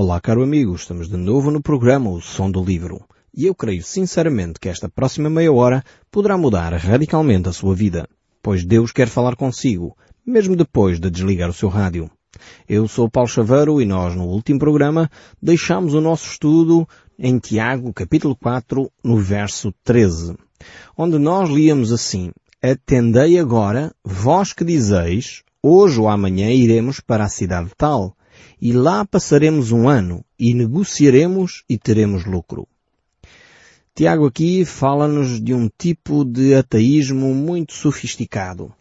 Olá, caro amigo, estamos de novo no programa O Som do Livro. E eu creio sinceramente que esta próxima meia hora poderá mudar radicalmente a sua vida, pois Deus quer falar consigo, mesmo depois de desligar o seu rádio. Eu sou Paulo Chaveiro e nós, no último programa, deixamos o nosso estudo em Tiago, capítulo 4, no verso 13, onde nós líamos assim, Atendei agora, vós que dizeis, hoje ou amanhã iremos para a cidade tal, e lá passaremos um ano, e negociaremos e teremos lucro. Tiago aqui fala-nos de um tipo de ateísmo muito sofisticado.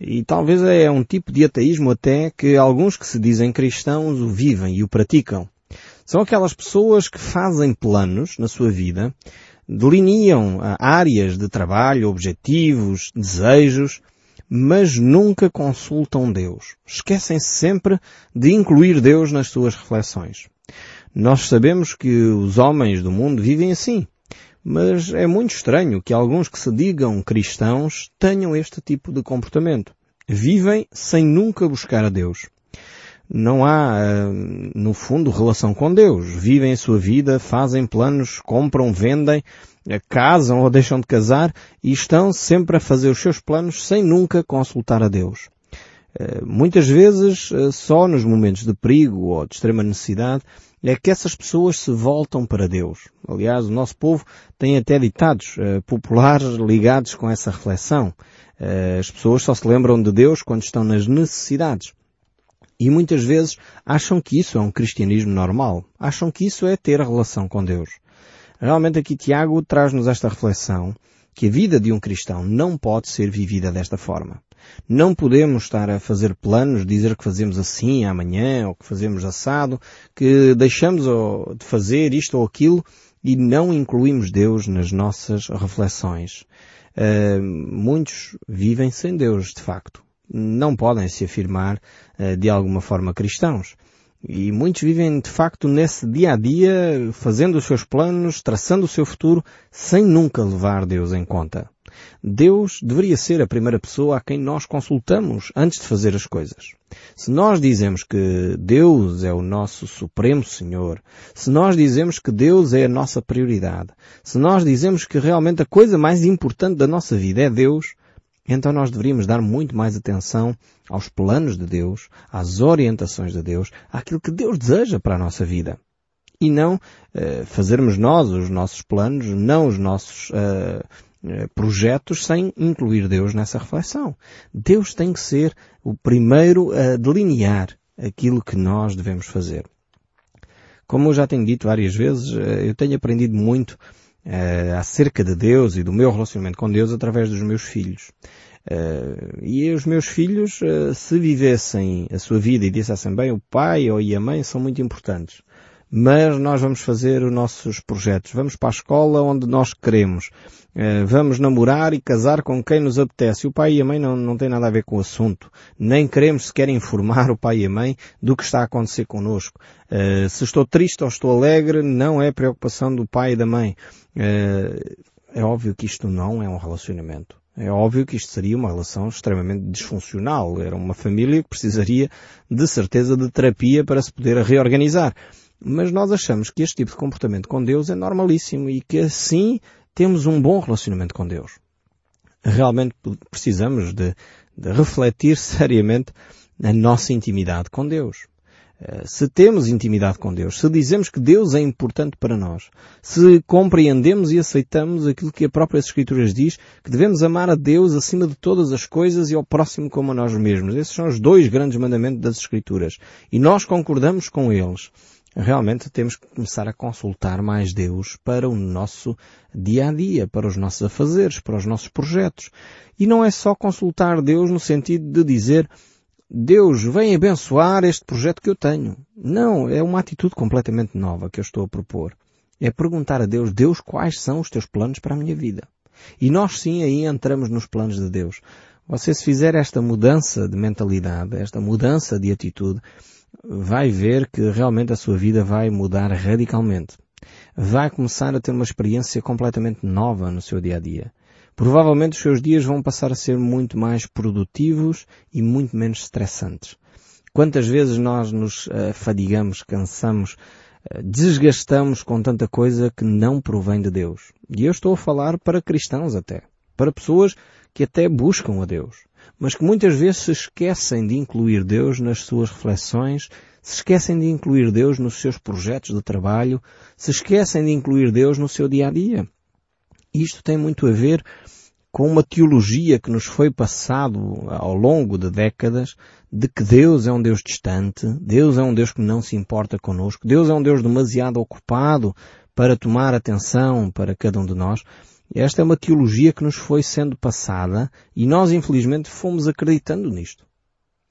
E talvez é um tipo de ateísmo até que alguns que se dizem cristãos o vivem e o praticam. São aquelas pessoas que fazem planos na sua vida, delineam ah, áreas de trabalho, objetivos, desejos, mas nunca consultam Deus. Esquecem-se sempre de incluir Deus nas suas reflexões. Nós sabemos que os homens do mundo vivem assim. Mas é muito estranho que alguns que se digam cristãos tenham este tipo de comportamento. Vivem sem nunca buscar a Deus. Não há, eh, no fundo, relação com Deus. Vivem a sua vida, fazem planos, compram, vendem, casam ou deixam de casar e estão sempre a fazer os seus planos sem nunca consultar a Deus. Eh, muitas vezes, só nos momentos de perigo ou de extrema necessidade, é que essas pessoas se voltam para Deus. Aliás, o nosso povo tem até ditados populares ligados com essa reflexão. As pessoas só se lembram de Deus quando estão nas necessidades. E muitas vezes acham que isso é um cristianismo normal. Acham que isso é ter relação com Deus. Realmente aqui Tiago traz-nos esta reflexão que a vida de um cristão não pode ser vivida desta forma. Não podemos estar a fazer planos, dizer que fazemos assim amanhã, ou que fazemos assado, que deixamos de fazer isto ou aquilo e não incluímos Deus nas nossas reflexões. Uh, muitos vivem sem Deus, de facto. Não podem se afirmar uh, de alguma forma cristãos. E muitos vivem de facto nesse dia a dia, fazendo os seus planos, traçando o seu futuro, sem nunca levar Deus em conta. Deus deveria ser a primeira pessoa a quem nós consultamos antes de fazer as coisas. Se nós dizemos que Deus é o nosso Supremo Senhor, se nós dizemos que Deus é a nossa prioridade, se nós dizemos que realmente a coisa mais importante da nossa vida é Deus, então nós deveríamos dar muito mais atenção aos planos de Deus, às orientações de Deus, àquilo que Deus deseja para a nossa vida. E não uh, fazermos nós os nossos planos, não os nossos uh, projetos sem incluir Deus nessa reflexão. Deus tem que ser o primeiro a delinear aquilo que nós devemos fazer. Como eu já tenho dito várias vezes, eu tenho aprendido muito uh, acerca de Deus e do meu relacionamento com Deus através dos meus filhos. Uh, e os meus filhos, uh, se vivessem a sua vida e dissessem bem, o pai ou a mãe são muito importantes. Mas nós vamos fazer os nossos projetos. Vamos para a escola onde nós queremos. Uh, vamos namorar e casar com quem nos apetece. O pai e a mãe não, não têm nada a ver com o assunto. Nem queremos sequer informar o pai e a mãe do que está a acontecer connosco. se estou triste ou estou alegre, não é preocupação do pai e da mãe. é óbvio que isto não é um relacionamento. É óbvio que isto seria uma relação extremamente disfuncional. Era uma família que precisaria de certeza de terapia para se poder reorganizar. Mas nós achamos que este tipo de comportamento com Deus é normalíssimo e que assim temos um bom relacionamento com Deus. Realmente precisamos de, de refletir seriamente a nossa intimidade com Deus. Eh, se temos intimidade com Deus, se dizemos que Deus é importante para nós, se compreendemos e aceitamos aquilo que a própria Escrituras diz, que devemos amar a Deus acima de todas as coisas e ao próximo como a nós mesmos. Esses são os dois grandes mandamentos das Escrituras. E nós concordamos com eles. Realmente temos que começar a consultar mais Deus para o nosso dia a dia, para os nossos afazeres, para os nossos projetos. E não é só consultar Deus no sentido de dizer Deus vem abençoar este projeto que eu tenho. Não, é uma atitude completamente nova que eu estou a propor. É perguntar a Deus, Deus, quais são os teus planos para a minha vida? E nós sim aí entramos nos planos de Deus. Você se fizer esta mudança de mentalidade, esta mudança de atitude, vai ver que realmente a sua vida vai mudar radicalmente. Vai começar a ter uma experiência completamente nova no seu dia a dia. Provavelmente os seus dias vão passar a ser muito mais produtivos e muito menos estressantes. Quantas vezes nós nos uh, fadigamos, cansamos, uh, desgastamos com tanta coisa que não provém de Deus. E eu estou a falar para cristãos até. Para pessoas que até buscam a Deus. Mas que muitas vezes se esquecem de incluir Deus nas suas reflexões, se esquecem de incluir Deus nos seus projetos de trabalho, se esquecem de incluir Deus no seu dia a dia. Isto tem muito a ver com uma teologia que nos foi passado ao longo de décadas de que Deus é um Deus distante, Deus é um Deus que não se importa conosco, Deus é um Deus demasiado ocupado para tomar atenção para cada um de nós. Esta é uma teologia que nos foi sendo passada e nós infelizmente fomos acreditando nisto.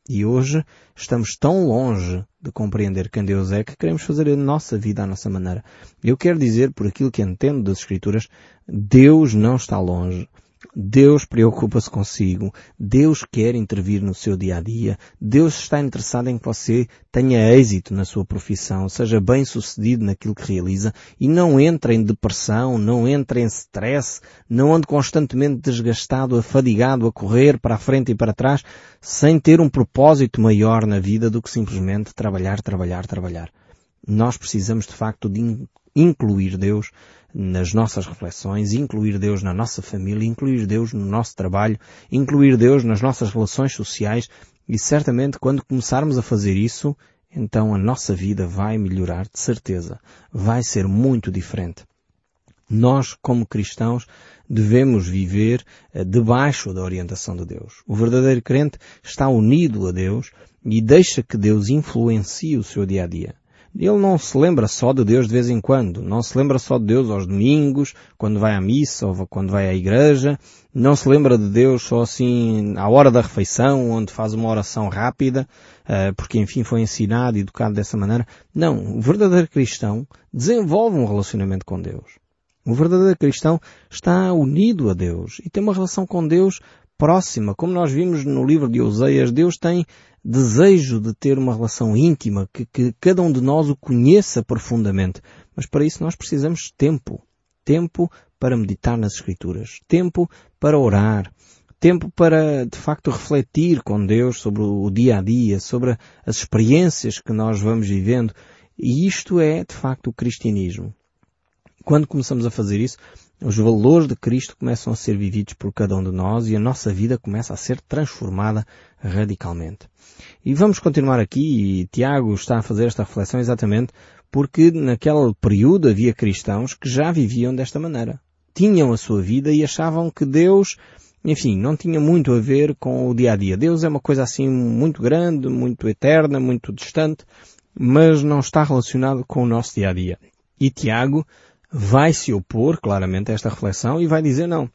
E hoje estamos tão longe de compreender quem Deus é que queremos fazer a nossa vida à nossa maneira. Eu quero dizer, por aquilo que entendo das Escrituras, Deus não está longe. Deus preocupa-se consigo. Deus quer intervir no seu dia a dia. Deus está interessado em que você tenha êxito na sua profissão, seja bem sucedido naquilo que realiza e não entre em depressão, não entre em stress, não ande constantemente desgastado, afadigado a correr para a frente e para trás, sem ter um propósito maior na vida do que simplesmente trabalhar, trabalhar, trabalhar. Nós precisamos de facto de incluir Deus nas nossas reflexões, incluir Deus na nossa família, incluir Deus no nosso trabalho, incluir Deus nas nossas relações sociais e certamente quando começarmos a fazer isso, então a nossa vida vai melhorar de certeza. Vai ser muito diferente. Nós, como cristãos, devemos viver eh, debaixo da orientação de Deus. O verdadeiro crente está unido a Deus e deixa que Deus influencie o seu dia a dia. Ele não se lembra só de Deus de vez em quando. Não se lembra só de Deus aos domingos, quando vai à missa ou quando vai à igreja. Não se lembra de Deus só assim à hora da refeição, onde faz uma oração rápida, eh, porque enfim foi ensinado e educado dessa maneira. Não. O verdadeiro cristão desenvolve um relacionamento com Deus. O verdadeiro cristão está unido a Deus e tem uma relação com Deus próxima. Como nós vimos no livro de Oseias, Deus tem desejo de ter uma relação íntima, que, que cada um de nós o conheça profundamente. Mas para isso nós precisamos de tempo. Tempo para meditar nas Escrituras. Tempo para orar. Tempo para, de facto, refletir com Deus sobre o dia a dia, sobre as experiências que nós vamos vivendo. E isto é, de facto, o cristianismo. Quando começamos a fazer isso, os valores de Cristo começam a ser vividos por cada um de nós e a nossa vida começa a ser transformada radicalmente. E vamos continuar aqui e Tiago está a fazer esta reflexão exatamente porque naquele período havia cristãos que já viviam desta maneira. Tinham a sua vida e achavam que Deus, enfim, não tinha muito a ver com o dia a dia. Deus é uma coisa assim muito grande, muito eterna, muito distante, mas não está relacionado com o nosso dia a dia. E Tiago vai se opor claramente a esta reflexão e vai dizer não.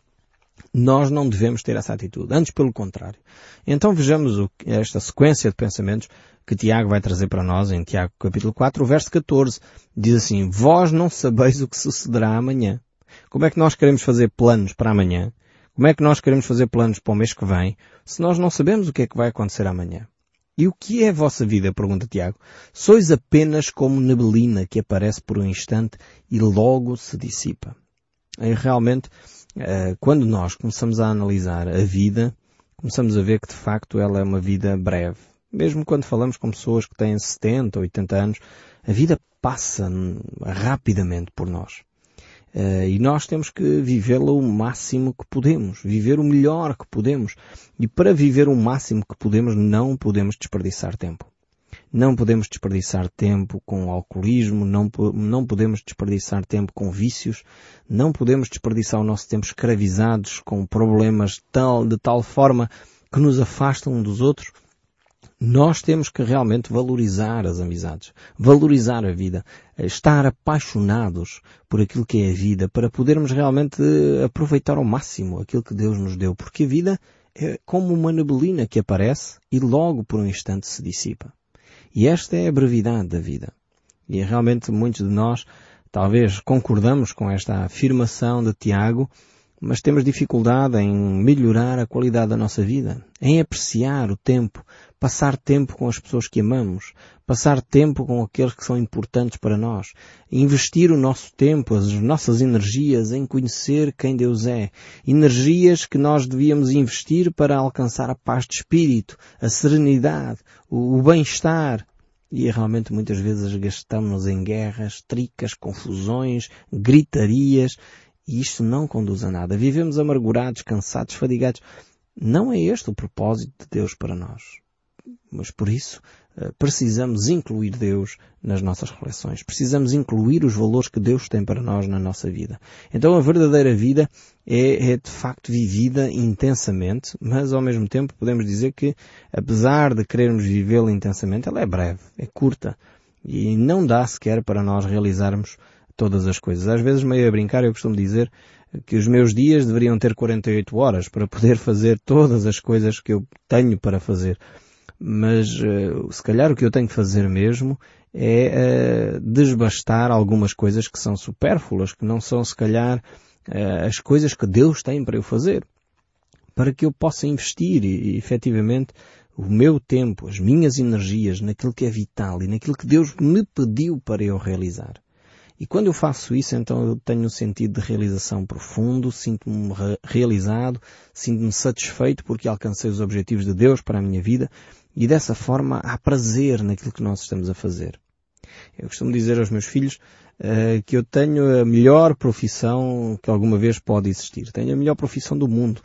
Nós não devemos ter essa atitude. Antes, pelo contrário. Então vejamos o, esta sequência de pensamentos que Tiago vai trazer para nós em Tiago capítulo 4, o verso 14. Diz assim, Vós não sabeis o que sucederá amanhã. Como é que nós queremos fazer planos para amanhã? Como é que nós queremos fazer planos para o mês que vem se nós não sabemos o que é que vai acontecer amanhã? E o que é a vossa vida? Pergunta Tiago. Sois apenas como neblina que aparece por um instante e logo se dissipa. E realmente, eh, quando nós começamos a analisar a vida, começamos a ver que de facto ela é uma vida breve. Mesmo quando falamos com pessoas que têm 70 ou 80 anos, a vida passa rapidamente por nós. Uh, e nós temos que vivê-la o máximo que podemos, viver o melhor que podemos. E para viver o máximo que podemos, não podemos desperdiçar tempo. Não podemos desperdiçar tempo com alcoolismo, não, não podemos desperdiçar tempo com vícios, não podemos desperdiçar o nosso tempo escravizados com problemas tal, de tal forma que nos afastam um dos outros nós temos que realmente valorizar as amizades, valorizar a vida, estar apaixonados por aquilo que é a vida, para podermos realmente aproveitar ao máximo aquilo que Deus nos deu, porque a vida é como uma neblina que aparece e logo por um instante se dissipa. E esta é a brevidade da vida. E realmente muitos de nós talvez concordamos com esta afirmação de Tiago, mas temos dificuldade em melhorar a qualidade da nossa vida, em apreciar o tempo passar tempo com as pessoas que amamos, passar tempo com aqueles que são importantes para nós, investir o nosso tempo, as nossas energias em conhecer quem Deus é, energias que nós devíamos investir para alcançar a paz de espírito, a serenidade, o bem-estar, e realmente muitas vezes gastamos em guerras, tricas, confusões, gritarias, e isto não conduz a nada. Vivemos amargurados, cansados, fadigados. Não é este o propósito de Deus para nós. Mas por isso eh, precisamos incluir Deus nas nossas relações. Precisamos incluir os valores que Deus tem para nós na nossa vida. Então a verdadeira vida é, é, de facto vivida intensamente, mas ao mesmo tempo podemos dizer que apesar de querermos vivê-la intensamente, ela é breve, é curta e não dá sequer para nós realizarmos todas as coisas. Às vezes meio a brincar eu costumo dizer que os meus dias deveriam ter 48 horas para poder fazer todas as coisas que eu tenho para fazer. Mas uh, se calhar o que eu tenho que fazer mesmo é uh, desbastar algumas coisas que são supérfluas, que não são se calhar uh, as coisas que Deus tem para eu fazer. Para que eu possa investir e efetivamente o meu tempo, as minhas energias naquilo que é vital e naquilo que Deus me pediu para eu realizar. E quando eu faço isso, então eu tenho um sentido de realização profundo, sinto-me realizado, sinto-me satisfeito porque alcancei os objetivos de Deus para a minha vida e dessa forma há prazer naquilo que nós estamos a fazer. Eu costumo dizer aos meus filhos uh, que eu tenho a melhor profissão que alguma vez pode existir. Tenho a melhor profissão do mundo.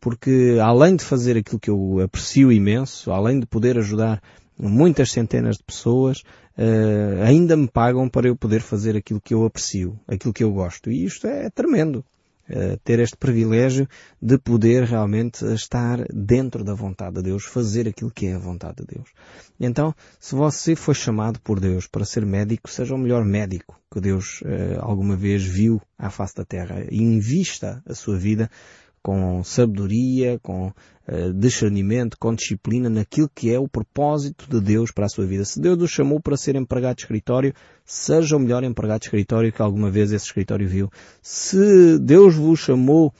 Porque além de fazer aquilo que eu aprecio imenso, além de poder ajudar muitas centenas de pessoas uh, ainda me pagam para eu poder fazer aquilo que eu aprecio, aquilo que eu gosto. E isto é tremendo. Uh, ter este privilégio de poder realmente estar dentro da vontade de Deus, fazer aquilo que é a vontade de Deus. Então, se você foi chamado por Deus para ser médico, seja o melhor médico que Deus uh, alguma vez viu à face da terra e invista a sua vida com sabedoria, com uh, discernimento, com disciplina naquilo que é o propósito de Deus para a sua vida. Se Deus o chamou para ser empregado de escritório, seja o melhor empregado de escritório que alguma vez esse escritório viu. Se Deus vos chamou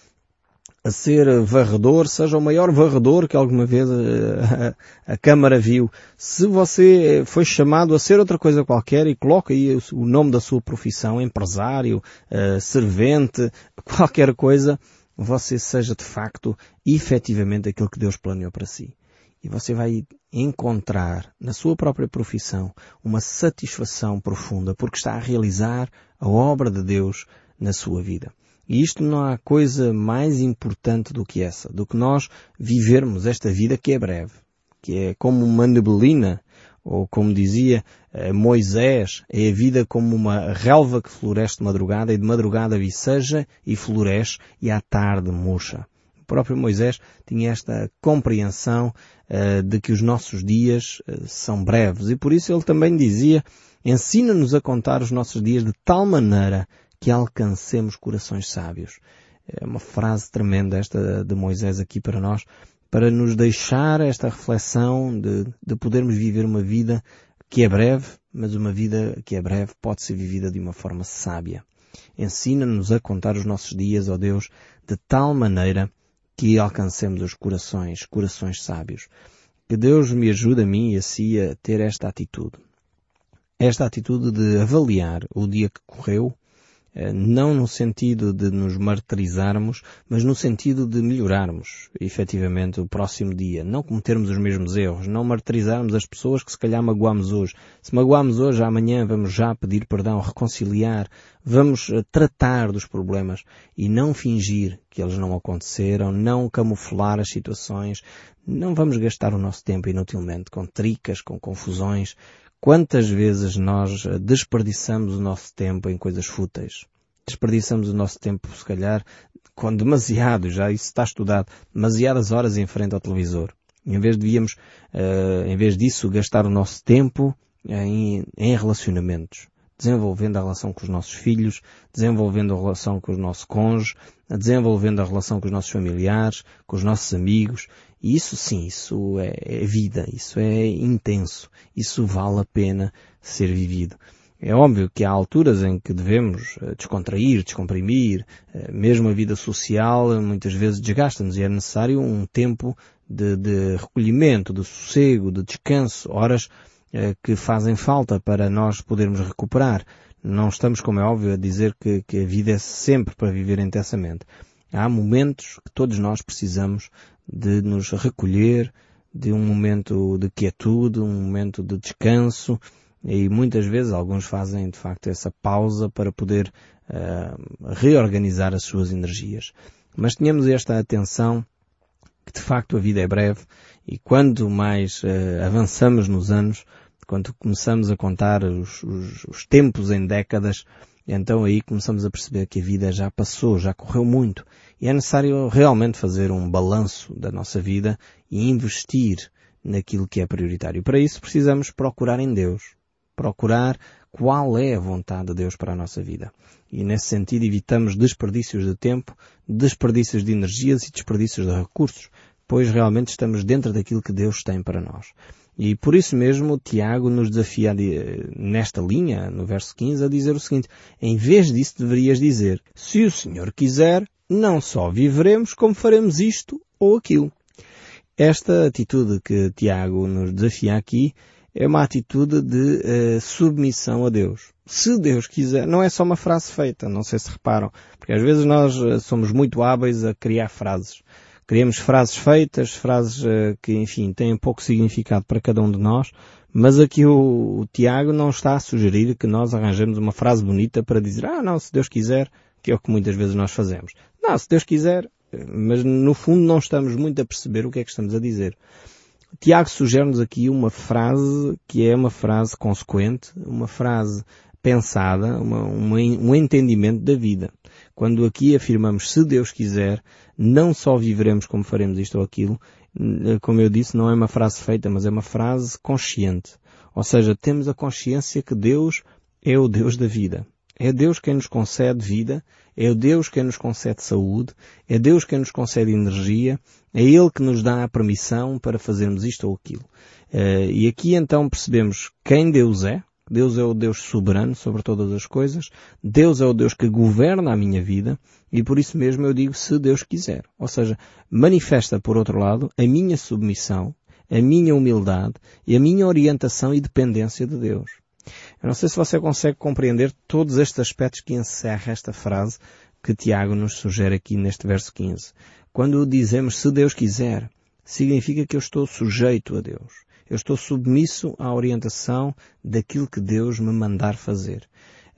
a ser varredor, seja o maior varredor que alguma vez a, a, a, Câmara viu. Se você foi chamado a ser outra coisa qualquer e coloca aí o, o nome da sua profissão, empresário, uh, servente, qualquer coisa, você seja de facto efetivamente aquilo que Deus planeou para si. E você vai encontrar na sua própria profissão uma satisfação profunda porque está a realizar a obra de Deus na sua vida. E isto não há coisa mais importante do que essa, do que nós vivermos esta vida que é breve, que é como uma nebelina ou como dizia eh, Moisés, é a vida como uma relva que floresce de madrugada e de madrugada viceja e floresce e à tarde murcha. O próprio Moisés tinha esta compreensão uh, de que os nossos dias uh, são breves e por isso ele também dizia ensina-nos a contar os nossos dias de tal maneira que alcancemos corações sábios. É uma frase tremenda esta de Moisés aqui para nós, para nos deixar esta reflexão de, de podermos viver uma vida que é breve, mas uma vida que é breve pode ser vivida de uma forma sábia. Ensina-nos a contar os nossos dias, ó Deus, de tal maneira que alcancemos os corações, corações sábios. Que Deus me ajude a mim e a si a ter esta atitude. Esta atitude de avaliar o dia que correu, não no sentido de nos martirizarmos, mas no sentido de melhorarmos, efetivamente, o próximo dia. Não cometermos os mesmos erros, não martirizarmos as pessoas que se calhar magoamos hoje. Se magoamos hoje, amanhã vamos já pedir perdão, reconciliar, vamos eh, tratar dos problemas e não fingir que eles não aconteceram, não camuflar as situações, não vamos gastar o nosso tempo inutilmente com tricas, com confusões, Quantas vezes nós eh, desperdiçamos o nosso tempo em coisas fúteis? Desperdiçamos o nosso tempo, se calhar, com demasiado, já isso está estudado, demasiadas horas em frente ao televisor. Em vez devíamos, uh, em vez disso, gastar o nosso tempo em, em relacionamentos desenvolvendo a relação com os nossos filhos, desenvolvendo a relação com o nosso cônjuge, desenvolvendo a relação com os nossos familiares, com os nossos amigos. E isso sim, isso é, é vida, isso é intenso, isso vale a pena ser vivido. É óbvio que há alturas em que devemos eh, descontrair, descomprimir, eh, mesmo a vida social muitas vezes desgasta-nos e é necessário um tempo de, de recolhimento, de sossego, de descanso, horas eh, que fazem falta para nós podermos recuperar. Não estamos, como é óbvio, a dizer que, que a vida é sempre para viver intensamente. Há momentos que todos nós precisamos de nos recolher, de um momento de quietude, um momento de descanso, e muitas vezes alguns fazem de facto essa pausa para poder uh, reorganizar as suas energias. Mas tenhamos esta atenção que de facto a vida é breve e quanto mais uh, avançamos nos anos, quando começamos a contar os, os, os tempos em décadas, então aí começamos a perceber que a vida já passou, já correu muito e é necessário realmente fazer um balanço da nossa vida e investir naquilo que é prioritário. Para isso precisamos procurar em Deus, procurar qual é a vontade de Deus para a nossa vida. E nesse sentido evitamos desperdícios de tempo, desperdícios de energias e desperdícios de recursos, pois realmente estamos dentro daquilo que Deus tem para nós. E por isso mesmo Tiago nos desafia nesta linha, no verso 15, a dizer o seguinte, em vez disso deverias dizer, se o Senhor quiser, não só viveremos, como faremos isto ou aquilo. Esta atitude que Tiago nos desafia aqui é uma atitude de uh, submissão a Deus. Se Deus quiser, não é só uma frase feita, não sei se reparam, porque às vezes nós uh, somos muito hábeis a criar frases. Criamos frases feitas, frases uh, que, enfim, têm pouco significado para cada um de nós, mas aqui o, o Tiago não está a sugerir que nós arranjemos uma frase bonita para dizer, ah não, se Deus quiser, que é o que muitas vezes nós fazemos. Não, se Deus quiser, mas no fundo não estamos muito a perceber o que é que estamos a dizer. Tiago sugere-nos aqui uma frase que é uma frase consequente, uma frase pensada, uma, uma, um entendimento da vida. Quando aqui afirmamos se Deus quiser, não só viveremos como faremos isto ou aquilo, como eu disse, não é uma frase feita, mas é uma frase consciente. Ou seja, temos a consciência que Deus é o Deus da vida. É Deus quem nos concede vida, é Deus quem nos concede saúde, é Deus quem nos concede energia, é Ele que nos dá a permissão para fazermos isto ou aquilo. Uh, e aqui então percebemos quem Deus é. Deus é o Deus soberano sobre todas as coisas. Deus é o Deus que governa a minha vida. E por isso mesmo eu digo se Deus quiser. Ou seja, manifesta por outro lado a minha submissão, a minha humildade e a minha orientação e dependência de Deus. Eu não sei se você consegue compreender todos estes aspectos que encerra esta frase que Tiago nos sugere aqui neste verso 15. Quando dizemos se Deus quiser, significa que eu estou sujeito a Deus. Eu estou submisso à orientação daquilo que Deus me mandar fazer.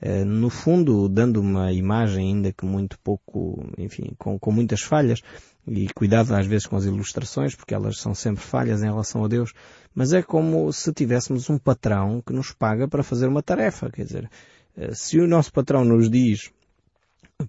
Eh, no fundo, dando uma imagem ainda que muito pouco, enfim, com, com muitas falhas, e cuidado às vezes com as ilustrações, porque elas são sempre falhas em relação a Deus, mas é como se tivéssemos um patrão que nos paga para fazer uma tarefa. Quer dizer, eh, se o nosso patrão nos diz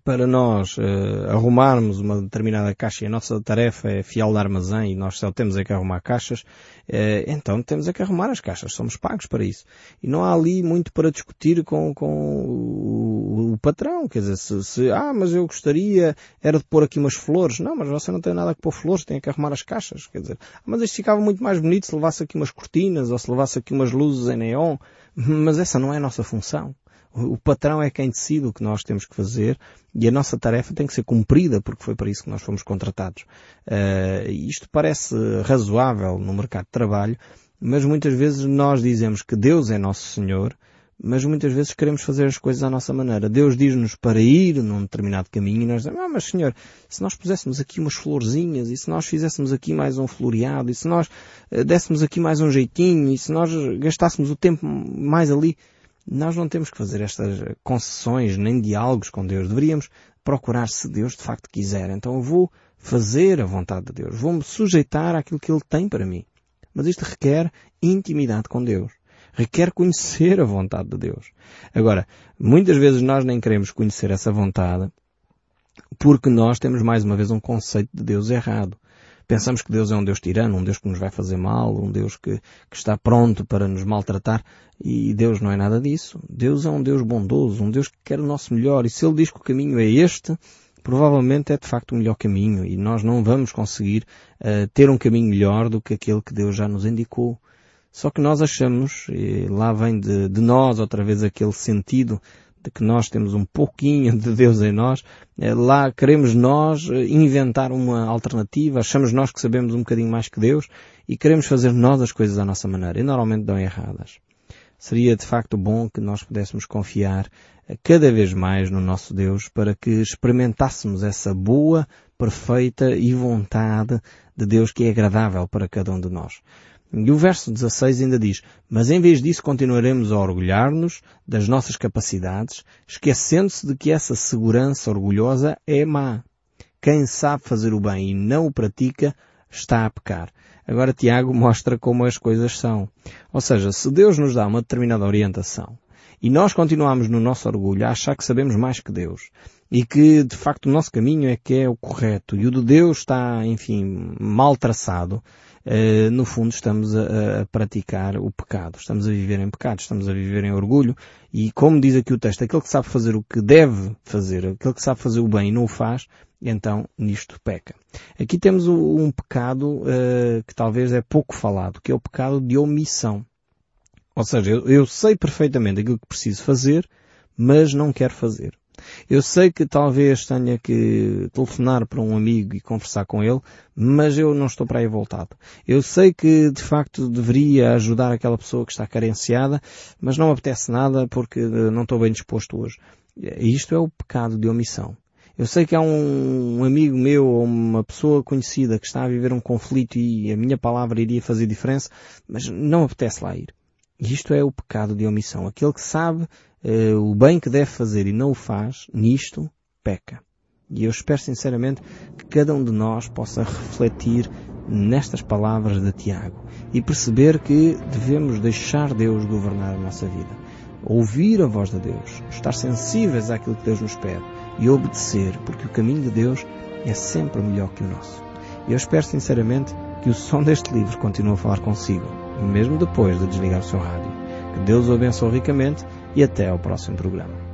para nós uh, arrumarmos uma determinada caixa e a nossa tarefa é fiel de armazém e nós só temos é que arrumar caixas, uh, então temos é que arrumar as caixas, somos pagos para isso. E não há ali muito para discutir com, com o, o patrão, quer dizer, se, se, ah, mas eu gostaria era de pôr aqui umas flores. Não, mas você não tem nada que pôr flores, tem que arrumar as caixas, quer dizer, ah, mas isto ficava muito mais bonito se levasse aqui umas cortinas ou se levasse aqui umas luzes em neon, mas essa não é a nossa função. O patrão é quem decide o que nós temos que fazer e a nossa tarefa tem que ser cumprida porque foi para isso que nós fomos contratados. Uh, isto parece razoável no mercado de trabalho, mas muitas vezes nós dizemos que Deus é nosso Senhor, mas muitas vezes queremos fazer as coisas à nossa maneira. Deus diz-nos para ir num determinado caminho e nós dizemos, ah, mas Senhor, se nós puséssemos aqui umas florzinhas, e se nós fizéssemos aqui mais um floreado, e se nós uh, dessemos aqui mais um jeitinho, e se nós gastássemos o tempo mais ali, nós não temos que fazer estas concessões nem diálogos com Deus. Deveríamos procurar se Deus de facto quiser. Então eu vou fazer a vontade de Deus. Vou-me sujeitar àquilo que Ele tem para mim. Mas isto requer intimidade com Deus. Requer conhecer a vontade de Deus. Agora, muitas vezes nós nem queremos conhecer essa vontade porque nós temos mais uma vez um conceito de Deus errado. Pensamos que Deus é um Deus tirano, um Deus que nos vai fazer mal, um Deus que, que está pronto para nos maltratar. E Deus não é nada disso. Deus é um Deus bondoso, um Deus que quer o nosso melhor. E se Ele diz que o caminho é este, provavelmente é de facto o melhor caminho. E nós não vamos conseguir uh, ter um caminho melhor do que aquele que Deus já nos indicou. Só que nós achamos, e lá vem de, de nós outra vez aquele sentido que nós temos um pouquinho de Deus em nós, eh, lá queremos nós eh, inventar uma alternativa, achamos nós que sabemos um bocadinho mais que Deus e queremos fazer nós as coisas à nossa maneira e normalmente dão erradas. Seria de facto bom que nós pudéssemos confiar eh, cada vez mais no nosso Deus para que experimentássemos essa boa, perfeita e vontade de Deus que é agradável para cada um de nós. E o verso 16 ainda diz, mas em vez disso continuaremos a orgulhar-nos das nossas capacidades, esquecendo-se de que essa segurança orgulhosa é má. Quem sabe fazer o bem e não o pratica, está a pecar. Agora Tiago mostra como as coisas são. Ou seja, se Deus nos dá uma determinada orientação e nós continuamos no nosso orgulho a achar que sabemos mais que Deus e que de facto o nosso caminho é que é o correto e o de Deus está, enfim, mal traçado, eh, no fundo estamos a, a, praticar o pecado, estamos a viver em pecado, estamos a viver em orgulho e como diz aqui o texto, aquele que sabe fazer o que deve fazer, aquele que sabe fazer o bem e não o faz, então nisto peca. Aqui temos um pecado uh, que talvez é pouco falado, que é o pecado de omissão. Ou seja, eu, eu sei perfeitamente aquilo que preciso fazer, mas não quero fazer. Eu sei que talvez tenha que telefonar para um amigo e conversar com ele, mas eu não estou para aí voltado. Eu sei que de facto deveria ajudar aquela pessoa que está carenciada, mas não apetece nada porque não estou bem disposto hoje. Isto é o pecado de omissão. Eu sei que há um amigo meu ou uma pessoa conhecida que está a viver um conflito e a minha palavra iria fazer diferença, mas não apetece lá ir. Isto é o pecado de omissão. Aquele que sabe uh, o bem que deve fazer e não o faz, nisto peca. E eu espero sinceramente que cada um de nós possa refletir nestas palavras de Tiago e perceber que devemos deixar Deus governar a nossa vida. Ouvir a voz de Deus, estar sensíveis àquilo que Deus nos pede e obedecer, porque o caminho de Deus é sempre melhor que o nosso. E eu espero sinceramente que o som deste livro continue a falar consigo, mesmo depois de desligar o seu rádio. Que Deus o abençoe ricamente e até ao próximo programa.